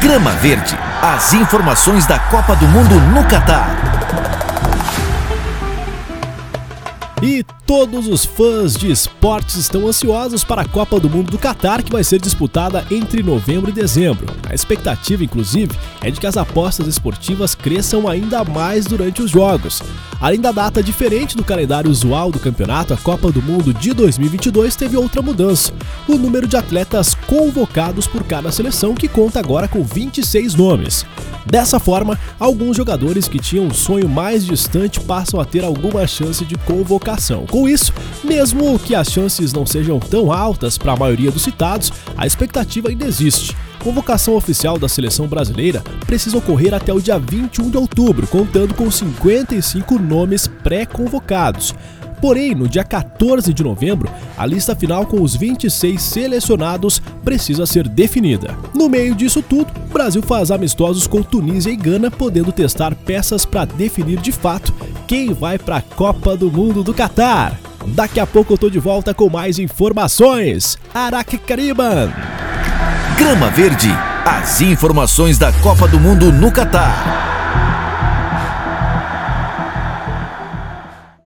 Grama Verde, as informações da Copa do Mundo no Catar. E todos os fãs de esportes estão ansiosos para a Copa do Mundo do Catar, que vai ser disputada entre novembro e dezembro. A expectativa, inclusive, é de que as apostas esportivas cresçam ainda mais durante os jogos. Além da data diferente do calendário usual do campeonato, a Copa do Mundo de 2022 teve outra mudança: o número de atletas convocados por cada seleção, que conta agora com 26 nomes. Dessa forma, alguns jogadores que tinham um sonho mais distante passam a ter alguma chance de convocação. Com isso, mesmo que as chances não sejam tão altas para a maioria dos citados, a expectativa ainda existe. Convocação oficial da seleção brasileira precisa ocorrer até o dia 21 de outubro, contando com 55 nomes pré-convocados. Porém, no dia 14 de novembro, a lista final com os 26 selecionados precisa ser definida. No meio disso tudo, o Brasil faz amistosos com Tunísia e Gana, podendo testar peças para definir de fato quem vai para a Copa do Mundo do Catar. Daqui a pouco eu tô de volta com mais informações. Araque Cariban. Grama Verde, as informações da Copa do Mundo no Catar.